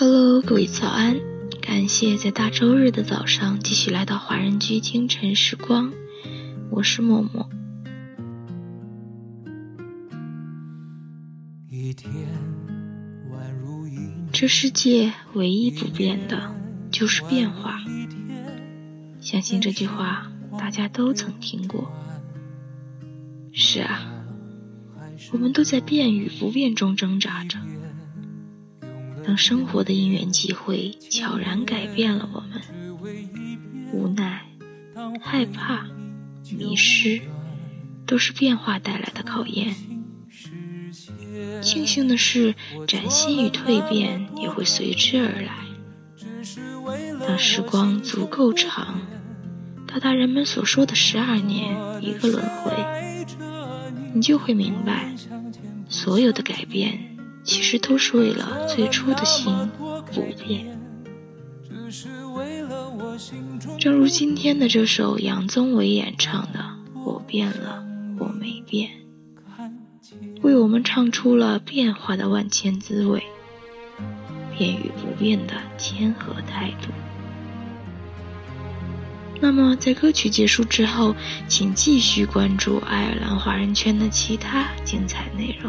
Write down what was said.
Hello，各位早安！感谢在大周日的早上继续来到华人居清晨时光，我是默默。这世界唯一不变的就是变化，相信这句话大家都曾听过。是啊，我们都在变与不变中挣扎着。当生活的因缘际会悄然改变了我们，无奈、害怕、迷失，都是变化带来的考验。庆幸的是，崭新与蜕变也会随之而来。当时光足够长，到达人们所说的十二年一个轮回，你就会明白，所有的改变。其实都是为了最初的心不变。正如今天的这首杨宗纬演唱的《我变了，我没变》，为我们唱出了变化的万千滋味，变与不变的谦和态度。那么，在歌曲结束之后，请继续关注爱尔兰华人圈的其他精彩内容。